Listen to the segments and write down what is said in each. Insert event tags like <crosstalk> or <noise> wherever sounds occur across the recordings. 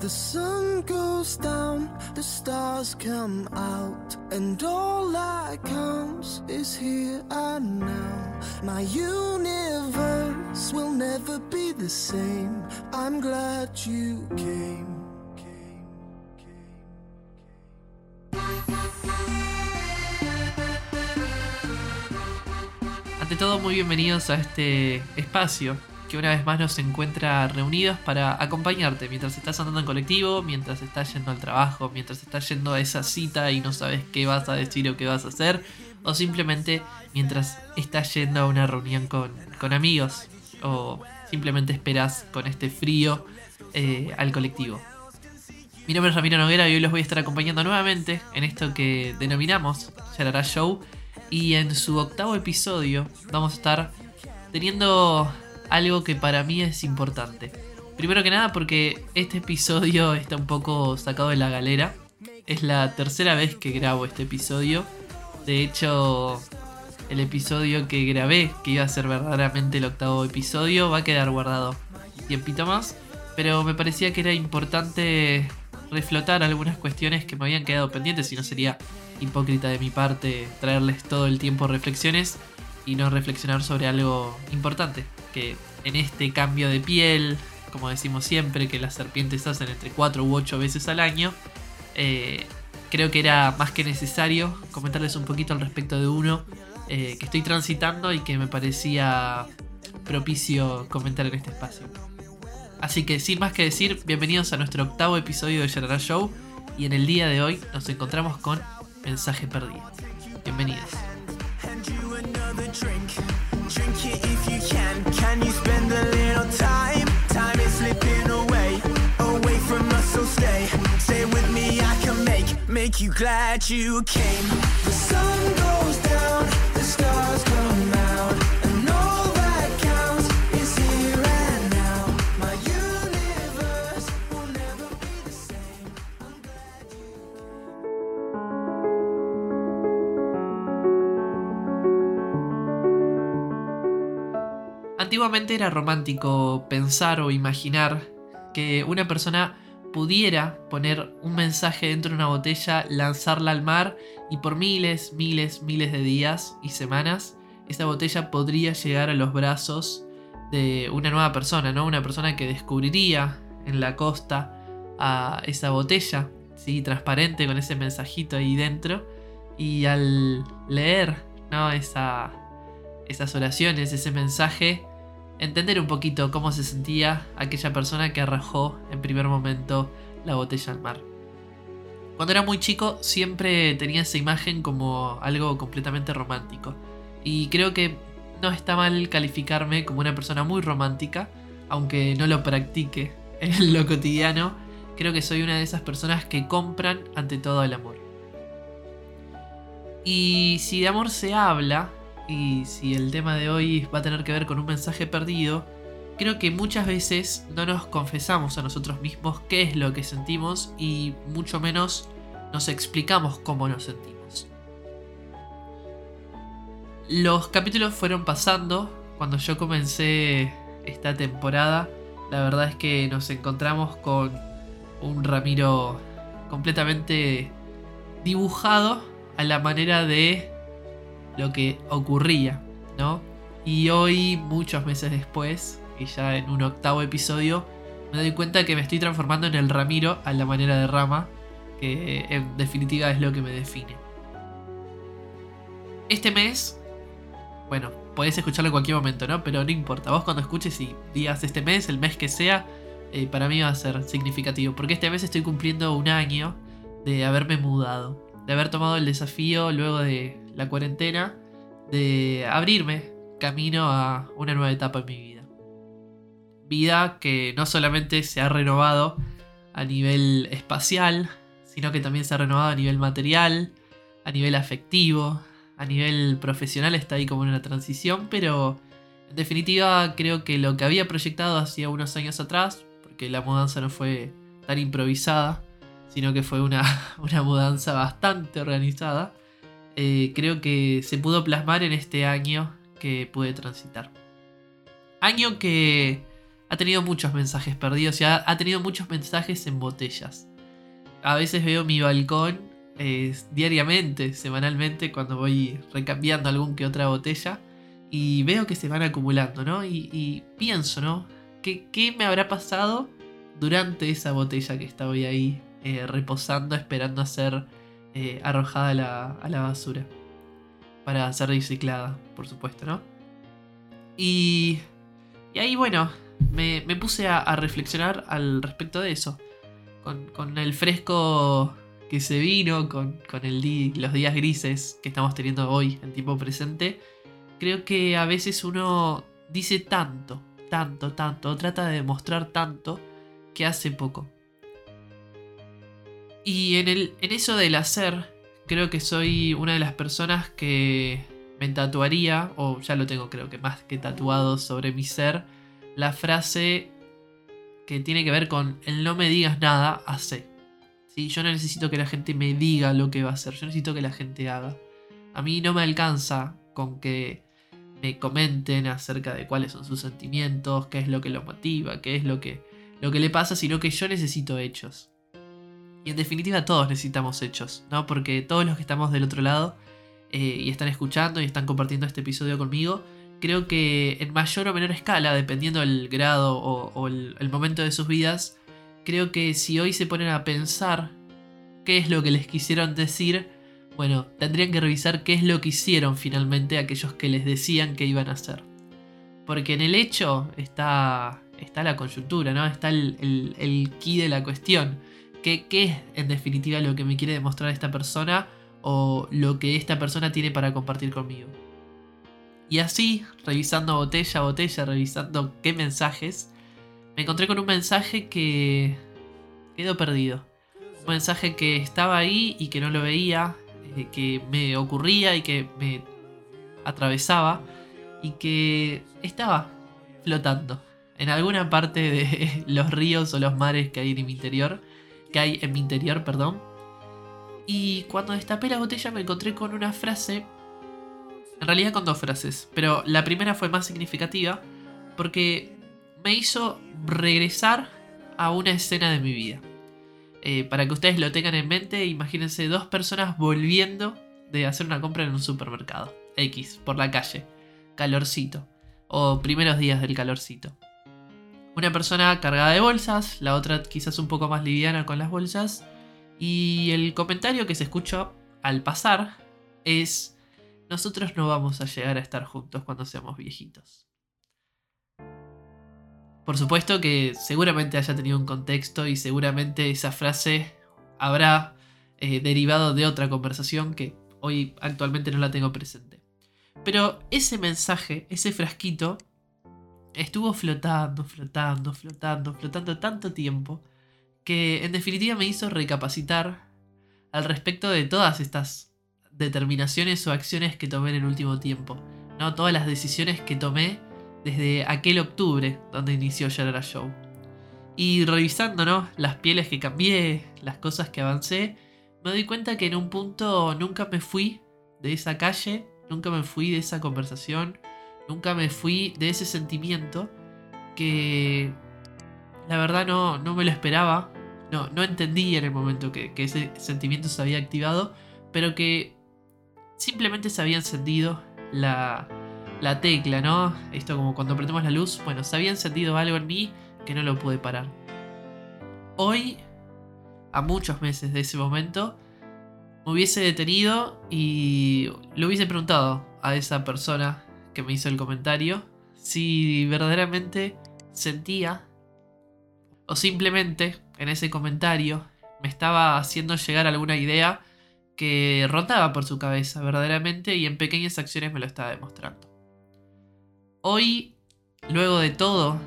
The sun goes down, the stars come out, and all that counts is here and now. My universe will never be the same. I'm glad you came. Ante todo, muy bienvenidos a este espacio que una vez más nos encuentra reunidos para acompañarte mientras estás andando en colectivo, mientras estás yendo al trabajo, mientras estás yendo a esa cita y no sabes qué vas a decir o qué vas a hacer, o simplemente mientras estás yendo a una reunión con, amigos, o simplemente esperas con este frío eh, al colectivo. Mi nombre es Ramiro Noguera y hoy los voy a estar acompañando nuevamente en esto que denominamos Yarara Show. Y en su octavo episodio vamos a estar teniendo algo que para mí es importante. Primero que nada porque este episodio está un poco sacado de la galera. Es la tercera vez que grabo este episodio. De hecho, el episodio que grabé, que iba a ser verdaderamente el octavo episodio, va a quedar guardado tiempito más. Pero me parecía que era importante reflotar algunas cuestiones que me habían quedado pendientes y no sería hipócrita de mi parte traerles todo el tiempo reflexiones y no reflexionar sobre algo importante, que en este cambio de piel, como decimos siempre, que las serpientes hacen entre 4 u 8 veces al año, eh, creo que era más que necesario comentarles un poquito al respecto de uno eh, que estoy transitando y que me parecía propicio comentar en este espacio. Así que sin más que decir, bienvenidos a nuestro octavo episodio de General Show y en el día de hoy nos encontramos con Mensaje Perdido. Bienvenidos. You glad you came. The sun goes down, the stars come out, and all that counts is here and now. My universe will never be the same. I'm glad you. Antiguamente era romántico pensar o imaginar que una persona pudiera poner un mensaje dentro de una botella, lanzarla al mar y por miles, miles, miles de días y semanas esa botella podría llegar a los brazos de una nueva persona, ¿no? Una persona que descubriría en la costa a esa botella, ¿sí? Transparente con ese mensajito ahí dentro y al leer, ¿no? Esa, esas oraciones, ese mensaje, entender un poquito cómo se sentía aquella persona que arrojó en primer momento la botella al mar. Cuando era muy chico siempre tenía esa imagen como algo completamente romántico. Y creo que no está mal calificarme como una persona muy romántica, aunque no lo practique en <laughs> lo cotidiano. Creo que soy una de esas personas que compran ante todo el amor. Y si de amor se habla, y si el tema de hoy va a tener que ver con un mensaje perdido, creo que muchas veces no nos confesamos a nosotros mismos qué es lo que sentimos y mucho menos nos explicamos cómo nos sentimos. Los capítulos fueron pasando cuando yo comencé esta temporada. La verdad es que nos encontramos con un Ramiro completamente dibujado a la manera de lo que ocurría, ¿no? Y hoy, muchos meses después, y ya en un octavo episodio, me doy cuenta que me estoy transformando en el Ramiro a la manera de Rama, que en definitiva es lo que me define. Este mes, bueno, podés escucharlo en cualquier momento, ¿no? Pero no importa, vos cuando escuches y digas este mes, el mes que sea, eh, para mí va a ser significativo, porque este mes estoy cumpliendo un año de haberme mudado, de haber tomado el desafío luego de la cuarentena, de abrirme camino a una nueva etapa en mi vida. Vida que no solamente se ha renovado a nivel espacial, sino que también se ha renovado a nivel material, a nivel afectivo, a nivel profesional está ahí como en una transición, pero en definitiva creo que lo que había proyectado hacía unos años atrás, porque la mudanza no fue tan improvisada, sino que fue una, <laughs> una mudanza bastante organizada, eh, creo que se pudo plasmar en este año que pude transitar. Año que ha tenido muchos mensajes perdidos y ha, tenido muchos mensajes en botellas. A veces veo mi balcón eh, diariamente, semanalmente, cuando voy recambiando algún que otra botella y veo que se van acumulando, ¿no? Y, y pienso, ¿no? ¿Qué, ¿Qué, me habrá pasado durante esa botella que estaba ahí eh, reposando, esperando a ser eh, arrojada a la, a la basura? Para ser reciclada, por supuesto, ¿no? Y, y ahí, bueno, me, me puse a, reflexionar al respecto de eso. Con, con el fresco que se vino, con, con el di los días grises que estamos teniendo hoy en tiempo presente, creo que a veces uno dice tanto, tanto, tanto, trata de demostrar tanto que hace poco. Y en, el, en eso del hacer, creo que soy una de las personas que me tatuaría, o ya lo tengo creo que más que tatuado sobre mi ser, la frase que tiene que ver con el no me digas nada, hace. ¿Sí? Yo no necesito que la gente me diga lo que va a hacer, yo necesito que la gente haga. A mí no me alcanza con que me comenten acerca de cuáles son sus sentimientos, qué es lo que lo motiva, qué es lo que, lo que le pasa, sino que yo necesito hechos. Y en definitiva todos necesitamos hechos, ¿no? Porque todos los que estamos del otro lado eh, y están escuchando y están compartiendo este episodio conmigo, creo que en mayor o menor escala, dependiendo del grado o, el momento de sus vidas, creo que si hoy se ponen a pensar qué es lo que les quisieron decir, bueno, tendrían que revisar qué es lo que hicieron finalmente aquellos que les decían que iban a hacer. Porque en el hecho está, está la coyuntura, ¿no? Está el, el, el key de la cuestión. ¿Qué, ¿Qué es en definitiva lo que me quiere demostrar esta persona o lo que esta persona tiene para compartir conmigo? Y así, revisando botella a botella, revisando qué mensajes, me encontré con un mensaje que quedó perdido. Un mensaje que estaba ahí y que no lo veía, eh, que me ocurría y que me atravesaba y que estaba flotando en alguna parte de <laughs> los ríos o los mares que hay en mi interior, que hay en mi interior, perdón. Y cuando destapé la botella me encontré con una frase, en realidad con dos frases, pero la primera fue más significativa porque me hizo regresar a una escena de mi vida. Eh, para que ustedes lo tengan en mente, imagínense dos personas volviendo de hacer una compra en un supermercado. X, por la calle. Calorcito. O primeros días del calorcito. Una persona cargada de bolsas, la otra quizás un poco más liviana con las bolsas. Y el comentario que se escuchó al pasar es, nosotros no vamos a llegar a estar juntos cuando seamos viejitos. Por supuesto que seguramente haya tenido un contexto y seguramente esa frase habrá eh, derivado de otra conversación que hoy actualmente no la tengo presente. Pero ese mensaje, ese frasquito, estuvo flotando, flotando, flotando, flotando tanto tiempo que en definitiva me hizo recapacitar al respecto de todas estas determinaciones o acciones que tomé en el último tiempo. ¿no? Todas las decisiones que tomé desde aquel octubre donde inició Yarara Show. Y revisando ¿no? las pieles que cambié, las cosas que avancé, me doy cuenta que en un punto nunca me fui de esa calle, nunca me fui de esa conversación, nunca me fui de ese sentimiento que la verdad no, no me lo esperaba, no, no entendí en el momento que, ese sentimiento se había activado, pero que simplemente se había encendido la, la tecla, ¿no? Esto como cuando prendemos la luz, bueno, se había encendido algo en mí que no lo pude parar. Hoy, a muchos meses de ese momento, me hubiese detenido y le hubiese preguntado a esa persona que me hizo el comentario si verdaderamente sentía o simplemente en ese comentario me estaba haciendo llegar alguna idea que rondaba por su cabeza verdaderamente y en pequeñas acciones me lo estaba demostrando. Hoy, luego de todo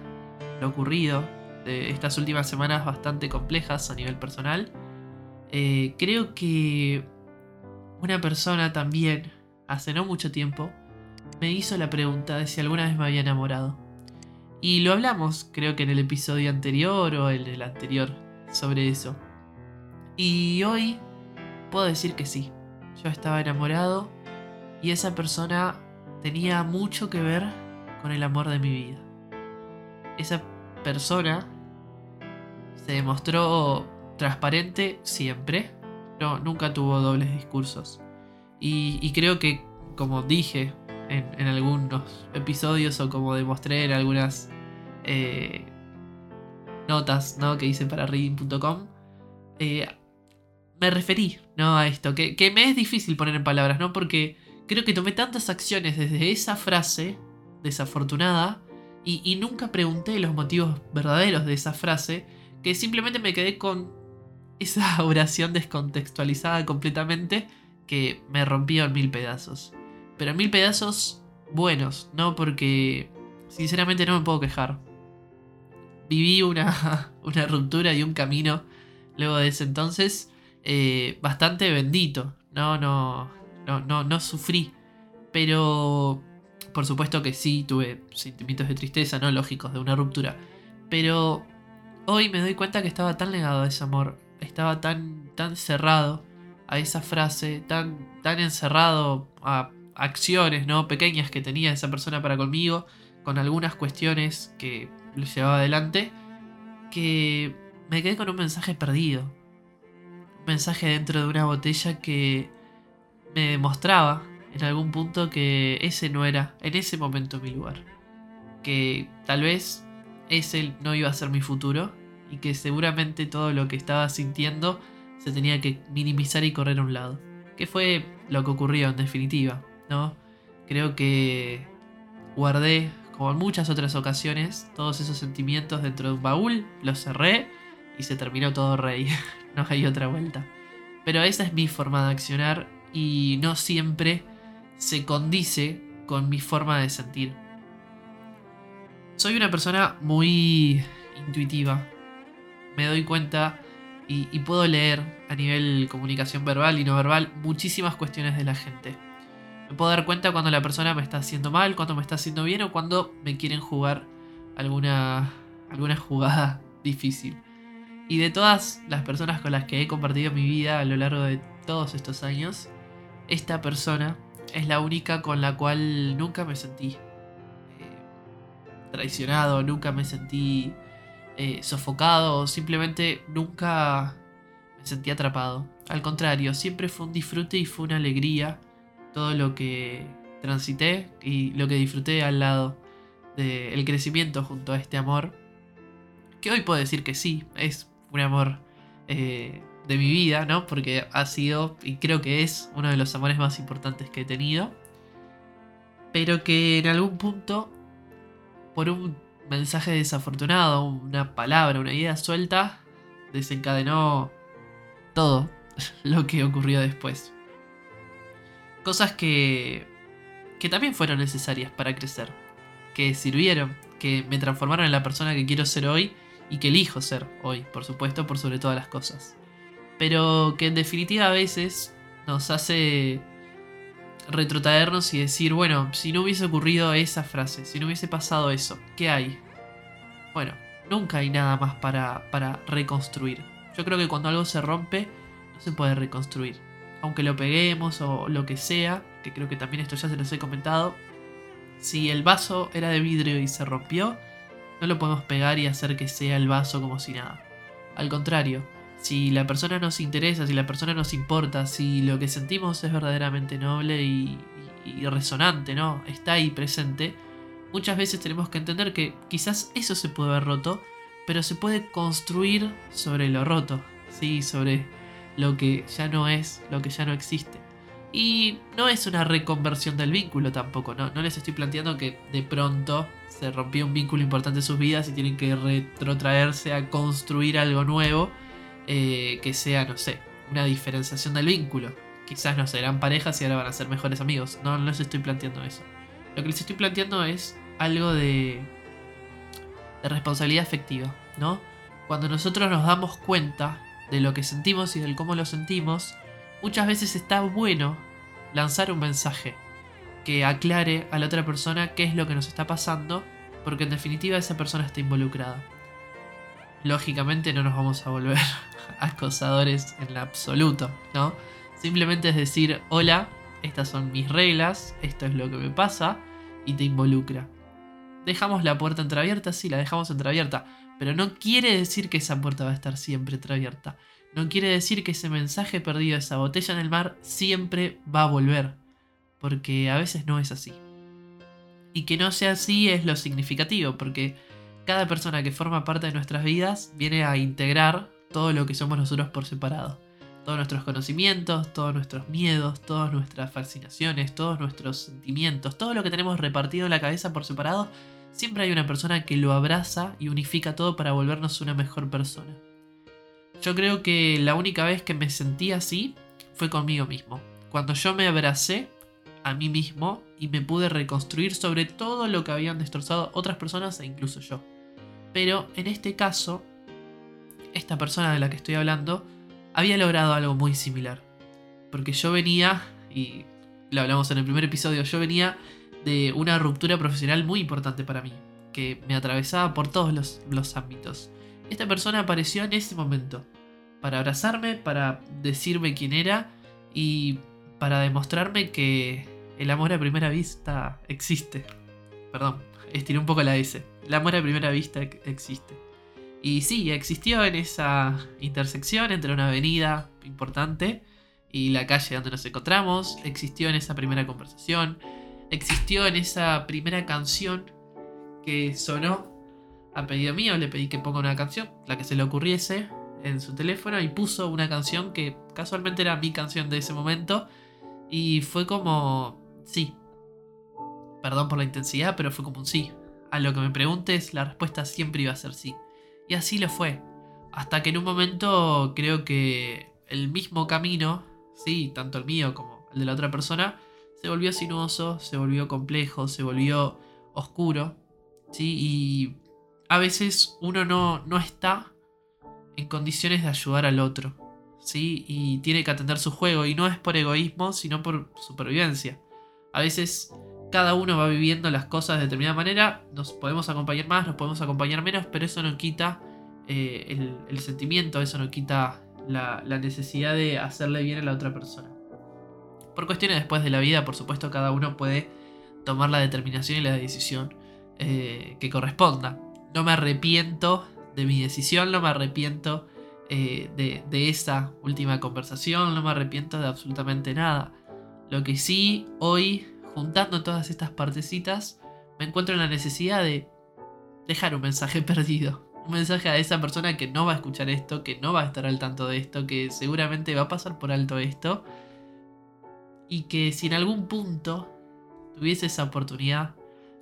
lo ocurrido, de estas últimas semanas bastante complejas a nivel personal, eh, creo que una persona también, hace no mucho tiempo, me hizo la pregunta de si alguna vez me había enamorado. Y lo hablamos, creo que en el episodio anterior o en el anterior, sobre eso. Y hoy puedo decir que sí, yo estaba enamorado y esa persona tenía mucho que ver con el amor de mi vida. Esa persona se demostró transparente siempre. No, nunca tuvo dobles discursos. Y, creo que, como dije en, algunos episodios o como demostré en algunas eh, notas ¿no? que hice para reading.com, eh, me referí ¿no? a esto, que, que, me es difícil poner en palabras, ¿no? Porque creo que tomé tantas acciones desde esa frase desafortunada y, y nunca pregunté los motivos verdaderos de esa frase, que simplemente me quedé con esa <laughs> oración descontextualizada completamente que me rompió en mil pedazos. Pero mil pedazos buenos, ¿no? Porque sinceramente no me puedo quejar. Viví una, <laughs> una ruptura y un camino luego de ese entonces eh, bastante bendito. No, no, no, no, no sufrí. Pero por supuesto que sí tuve sentimientos de tristeza, ¿no? Lógicos de una ruptura. Pero hoy me doy cuenta que estaba tan negado a ese amor. Estaba tan, tan cerrado a esa frase, tan, tan encerrado a acciones, ¿no? Pequeñas que tenía esa persona para conmigo, con algunas cuestiones que le llevaba adelante, que me quedé con un mensaje perdido. Un mensaje dentro de una botella que me demostraba en algún punto que ese no era en ese momento mi lugar. Que tal vez ese no iba a ser mi futuro y que seguramente todo lo que estaba sintiendo se tenía que minimizar y correr a un lado. Que fue lo que ocurrió en definitiva, Creo que guardé, como en muchas otras ocasiones, todos esos sentimientos dentro de un baúl, los cerré y se terminó todo rey. <laughs> no hay otra vuelta. Pero esa es mi forma de accionar y no siempre se condice con mi forma de sentir. Soy una persona muy intuitiva. Me doy cuenta y, puedo leer a nivel comunicación verbal y no verbal muchísimas cuestiones de la gente. Me puedo dar cuenta cuando la persona me está haciendo mal, cuando me está haciendo bien o cuando me quieren jugar alguna, alguna jugada <laughs> difícil. Y de todas las personas con las que he compartido mi vida a lo largo de todos estos años, esta persona es la única con la cual nunca me sentí eh, traicionado, nunca me sentí eh, sofocado, simplemente nunca me sentí atrapado. Al contrario, siempre fue un disfrute y fue una alegría todo lo que transité y lo que disfruté al lado del crecimiento junto a este amor. Que hoy puedo decir que sí, es un amor eh, de mi vida, ¿no? Porque ha sido y creo que es uno de los amores más importantes que he tenido. Pero que en algún punto, por un mensaje desafortunado, una palabra, una idea suelta, desencadenó todo <laughs> lo que ocurrió después. Cosas que, que también fueron necesarias para crecer, que sirvieron, que me transformaron en la persona que quiero ser hoy y que elijo ser hoy, por supuesto, por sobre todas las cosas. Pero que en definitiva a veces nos hace retrotraernos y decir, bueno, si no hubiese ocurrido esa frase, si no hubiese pasado eso, ¿qué hay? Bueno, nunca hay nada más para, para reconstruir. Yo creo que cuando algo se rompe, no se puede reconstruir. Aunque lo peguemos o lo que sea, que creo que también esto ya se los he comentado, si el vaso era de vidrio y se rompió, no lo podemos pegar y hacer que sea el vaso como si nada. Al contrario, si la persona nos interesa, si la persona nos importa, si lo que sentimos es verdaderamente noble y, resonante, ¿no? Está ahí presente, muchas veces tenemos que entender que quizás eso se puede haber roto, pero se puede construir sobre lo roto, ¿sí? Sobre lo que ya no es, lo que ya no existe. Y no es una reconversión del vínculo tampoco, ¿no? No les estoy planteando que de pronto se rompió un vínculo importante en sus vidas y tienen que retrotraerse a construir algo nuevo eh, que sea, no sé, una diferenciación del vínculo. Quizás no serán parejas y ahora van a ser mejores amigos. No, no les estoy planteando eso. Lo que les estoy planteando es algo de, de responsabilidad afectiva, ¿no? Cuando nosotros nos damos cuenta de lo que sentimos y del cómo lo sentimos, muchas veces está bueno lanzar un mensaje que aclare a la otra persona qué es lo que nos está pasando, porque en definitiva esa persona está involucrada. Lógicamente no nos vamos a volver <laughs> acosadores en absoluto, ¿no? Simplemente es decir, hola, estas son mis reglas, esto es lo que me pasa y te involucra. dejamos la puerta entreabierta, sí, la dejamos entreabierta, pero no quiere decir que esa puerta va a estar siempre entreabierta. No quiere decir que ese mensaje perdido, esa botella en el mar, siempre va a volver. Porque a veces no es así. Y que no sea así es lo significativo, porque cada persona que forma parte de nuestras vidas viene a integrar todo lo que somos nosotros por separado. Todos nuestros conocimientos, todos nuestros miedos, todas nuestras fascinaciones, todos nuestros sentimientos, todo lo que tenemos repartido en la cabeza por separado, siempre hay una persona que lo abraza y unifica todo para volvernos una mejor persona. Yo creo que la única vez que me sentí así fue conmigo mismo. Cuando yo me abracé a mí mismo y me pude reconstruir sobre todo lo que habían destrozado otras personas e incluso yo. Pero en este caso, esta persona de la que estoy hablando había logrado algo muy similar. Porque yo venía, y lo hablamos en el primer episodio, yo venía de una ruptura profesional muy importante para mí, que me atravesaba por todos los, los ámbitos. Esta persona apareció en ese momento, para abrazarme, para decirme quién era y para demostrarme que el amor a primera vista existe. Perdón, estiré un poco la S. El amor a primera vista existe. Y sí, existió en esa intersección entre una avenida importante y la calle donde nos encontramos. Existió en esa primera conversación. Existió en esa primera canción que sonó a pedido mío. Le pedí que ponga una canción, la que se le ocurriese en su teléfono y puso una canción que casualmente era mi canción de ese momento. Y fue como, sí. Perdón por la intensidad, pero fue como un sí. A lo que me preguntes, la respuesta siempre iba a ser sí. Y así lo fue. Hasta que en un momento creo que el mismo camino, sí, tanto el mío como el de la otra persona, se volvió sinuoso, se volvió complejo, se volvió oscuro. ¿sí? Y a veces uno no, no está en condiciones de ayudar al otro. ¿sí? Y tiene que atender su juego. Y no es por egoísmo, sino por supervivencia. A veces cada uno va viviendo las cosas de determinada manera. Nos podemos acompañar más, nos podemos acompañar menos, pero eso no quita eh, el, sentimiento, eso no quita la, necesidad de hacerle bien a la otra persona. Por cuestiones después de la vida, por supuesto, cada uno puede tomar la determinación y la decisión eh, que corresponda. No me arrepiento de mi decisión, no me arrepiento eh, de, esa última conversación, no me arrepiento de absolutamente nada. Lo que sí, hoy, juntando todas estas partecitas, me encuentro en la necesidad de dejar un mensaje <laughs> perdido. Un mensaje a esa persona que no va a escuchar esto, que no va a estar al tanto de esto, que seguramente va a pasar por alto esto. Y que si en algún punto tuviese esa oportunidad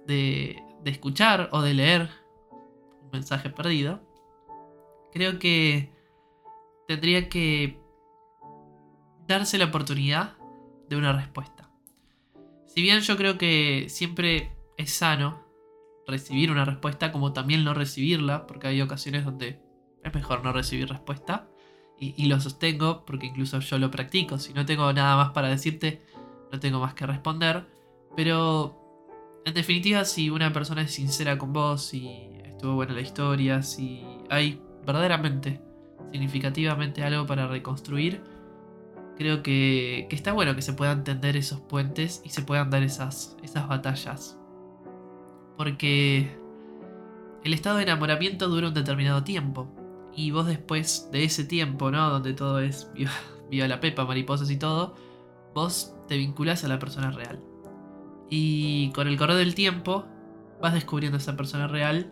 de, de escuchar o de leer mensaje perdido, creo que tendría que darse la oportunidad de una respuesta. Si bien yo creo que siempre es sano recibir una respuesta, como también no recibirla, porque hay ocasiones donde es mejor no recibir respuesta, y, lo sostengo porque incluso yo lo practico. Si no tengo nada más para decirte, no tengo más que responder, pero en definitiva, si una persona es sincera con vos, y estuvo buena la historia, si hay verdaderamente, significativamente algo para reconstruir, creo que, está bueno que se puedan tender esos puentes y se puedan dar esas, esas batallas. Porque el estado de enamoramiento dura un determinado tiempo. Y vos después de ese tiempo, ¿no? Donde todo es <laughs> viva, la pepa, mariposas y todo, vos te vinculás a la persona real. Y con el correr del tiempo vas descubriendo a esa persona real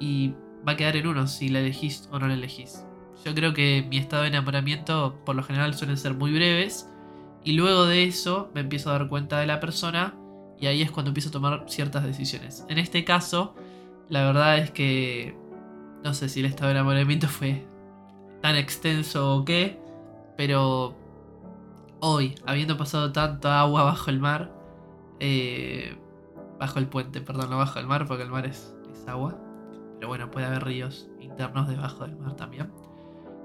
y va a quedar en uno si la elegís o no la elegís. Yo creo que mi estado de enamoramiento por lo general suelen ser muy breves y luego de eso me empiezo a dar cuenta de la persona y ahí es cuando empiezo a tomar ciertas decisiones. En este caso, la verdad es que no sé si el estado de enamoramiento fue tan extenso o qué, pero hoy, habiendo pasado tanta agua bajo el mar, eh, bajo el puente, perdón, no bajo el mar porque el mar es, es agua, pero bueno, puede haber ríos internos debajo del mar también.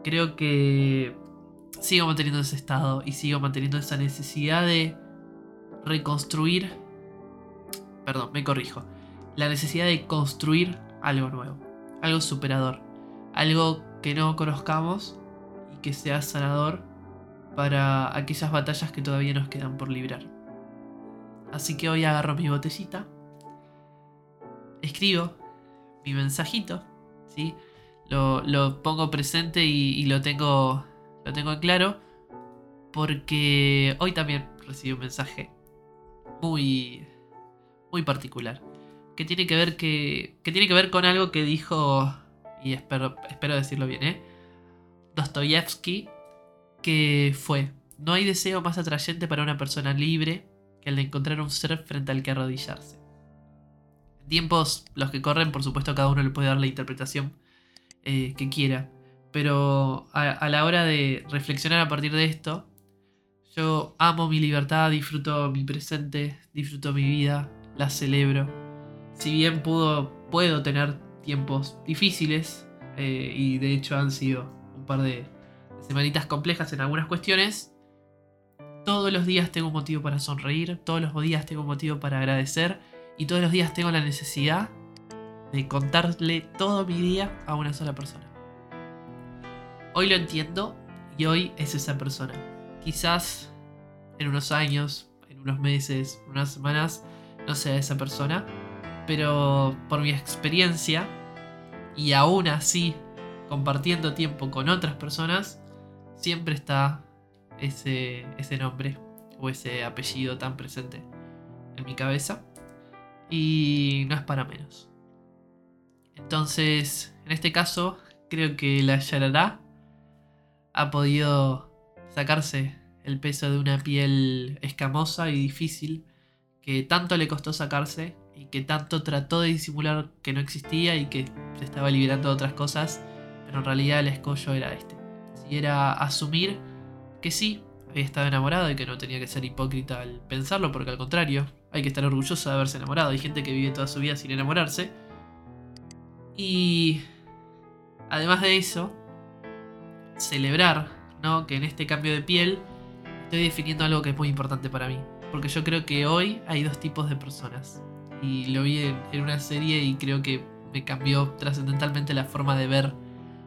Creo que sigo manteniendo ese estado y sigo manteniendo esa necesidad de reconstruir, perdón, me corrijo, la necesidad de construir algo nuevo, algo superador, algo que no conozcamos y que sea sanador para aquellas batallas que todavía nos quedan por librar. Así que hoy agarro mi botellita escribo mi mensajito, ¿sí? Lo, lo pongo presente y, lo tengo lo tengo en claro porque hoy también recibí un mensaje muy muy particular que tiene que ver que, tiene que ver con algo que dijo y espero espero decirlo bien, ¿eh? Dostoyevsky que fue no hay deseo más atrayente para una persona libre que el de encontrar un ser frente al que arrodillarse. Tiempos los que corren, por supuesto, cada uno le puede dar la interpretación eh, que quiera. Pero a, la hora de reflexionar a partir de esto, yo amo mi libertad, disfruto mi presente, disfruto mi vida, la celebro. Si bien puedo, tener tiempos difíciles, eh, y de hecho han sido un par de semanitas complejas en algunas cuestiones, todos los días tengo un motivo para sonreír, todos los días tengo un motivo para agradecer y todos los días tengo la necesidad de contarle todo mi día a una sola persona. Hoy lo entiendo y hoy es esa persona. Quizás en unos años, en unos meses, unas semanas, no sea esa persona, pero por mi experiencia y aún así compartiendo tiempo con otras personas, siempre está ese, ese nombre o ese apellido tan presente en mi cabeza. Y no es para menos. Entonces, en este caso, creo que la Yarará ha podido sacarse el peso de una piel escamosa y difícil que tanto le costó sacarse y que tanto trató de disimular que no existía y que se estaba liberando de otras cosas, pero en realidad el escollo era este. Si era asumir que sí, había estado enamorado y que no tenía que ser hipócrita al pensarlo, porque al contrario, hay que estar orgulloso de haberse enamorado. Hay gente que vive toda su vida sin enamorarse. Y además de eso, celebrar, ¿no? Que en este cambio de piel estoy definiendo algo que es muy importante para mí. Porque yo creo que hoy hay dos tipos de personas. Y lo vi en, en una serie y creo que me cambió trascendentalmente la forma de ver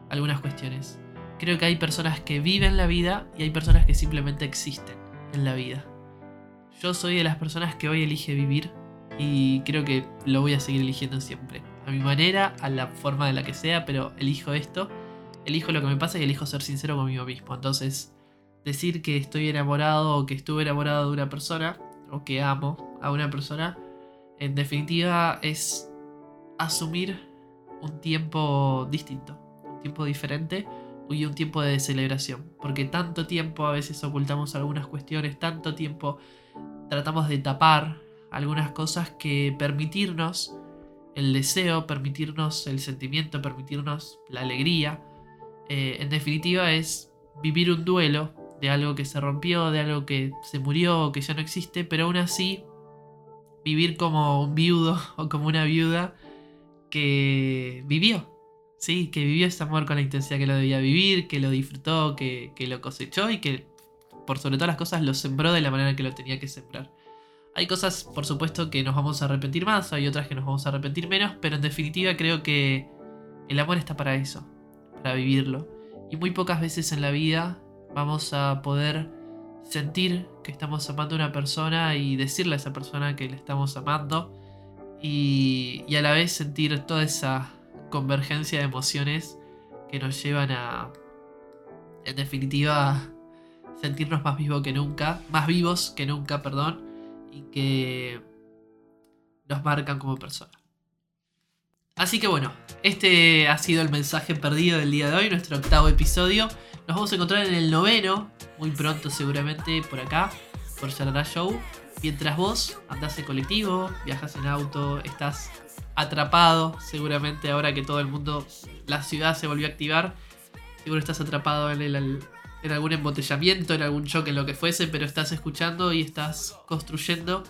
algunas cuestiones. Creo que hay personas que viven la vida y hay personas que simplemente existen en la vida. Yo soy de las personas que hoy elige vivir y creo que lo voy a seguir eligiendo siempre. A mi manera, a la forma de la que sea, pero elijo esto, elijo lo que me pasa y elijo ser sincero conmigo mismo. Entonces, decir que estoy enamorado o que estuve enamorado de una persona o que amo a una persona, en definitiva es asumir un tiempo distinto, un tiempo diferente y un tiempo de celebración. Porque tanto tiempo a veces ocultamos algunas cuestiones, tanto tiempo tratamos de tapar algunas cosas que permitirnos el deseo, permitirnos el sentimiento, permitirnos la alegría, eh, en definitiva es vivir un duelo de algo que se rompió, de algo que se murió, que ya no existe, pero aún así vivir como un viudo <laughs> o como una viuda que vivió, sí, que vivió ese amor con la intensidad que lo debía vivir, que lo disfrutó, que, que lo cosechó y que por sobre todas las cosas lo sembró de la manera que lo tenía que sembrar. Hay cosas, por supuesto, que nos vamos a arrepentir más, hay otras que nos vamos a arrepentir menos, pero en definitiva creo que el amor está para eso, para vivirlo. Y muy pocas veces en la vida vamos a poder sentir que estamos amando a una persona y decirle a esa persona que le estamos amando y, y a la vez sentir toda esa convergencia de emociones que nos llevan a, en definitiva, sentirnos más vivos que nunca, más vivos que nunca, perdón, y que nos marcan como personas. Así que bueno, este ha sido el mensaje perdido del día de hoy, nuestro octavo episodio. Nos vamos a encontrar en el noveno, muy pronto seguramente por acá, por Yarara Show. Mientras vos andás en colectivo, viajas en auto, estás atrapado, seguramente ahora que todo el mundo, la ciudad se volvió a activar, seguro estás atrapado en, algún embotellamiento, en algún choque, en lo que fuese, pero estás escuchando y estás construyendo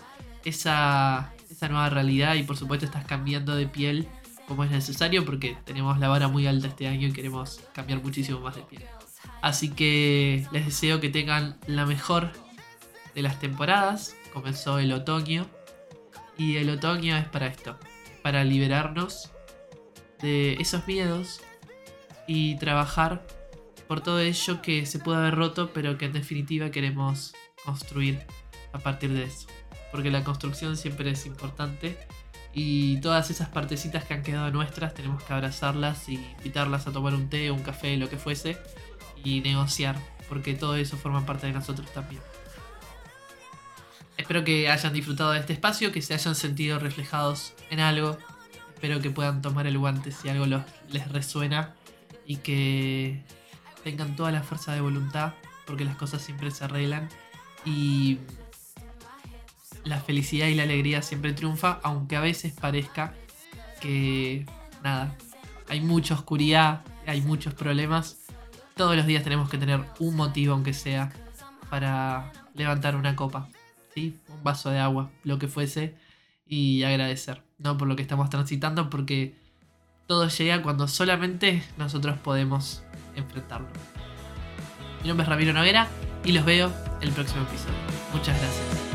esa nueva realidad y por supuesto estás cambiando de piel como es necesario porque tenemos la vara muy alta este año y queremos cambiar muchísimo más de piel. Así que les deseo que tengan la mejor de las temporadas. Comenzó el otoño y el otoño es para esto, para liberarnos de esos miedos y trabajar por todo ello que se puede haber roto, pero que en definitiva queremos construir a partir de eso. Porque la construcción siempre es importante Y todas esas partecitas que han quedado nuestras tenemos que abrazarlas y invitarlas a tomar un té, un café, lo que fuese, y negociar, porque todo eso forma parte de nosotros también. Espero que hayan disfrutado de este espacio, que se hayan sentido reflejados en algo. Espero que puedan tomar el guante si algo los- les resuena y que tengan toda la fuerza de voluntad, porque las cosas siempre se arreglan y la felicidad y la alegría siempre triunfa, aunque a veces parezca que nada, hay mucha oscuridad, hay muchos problemas. Todos los días tenemos que tener un motivo, aunque sea, para levantar una copa, ¿sí? un vaso de agua, lo que fuese, y agradecer, no por lo que estamos transitando, porque todo llega cuando solamente nosotros podemos enfrentarlo. Mi nombre es Ramiro Noguera y los veo el próximo episodio. Muchas gracias.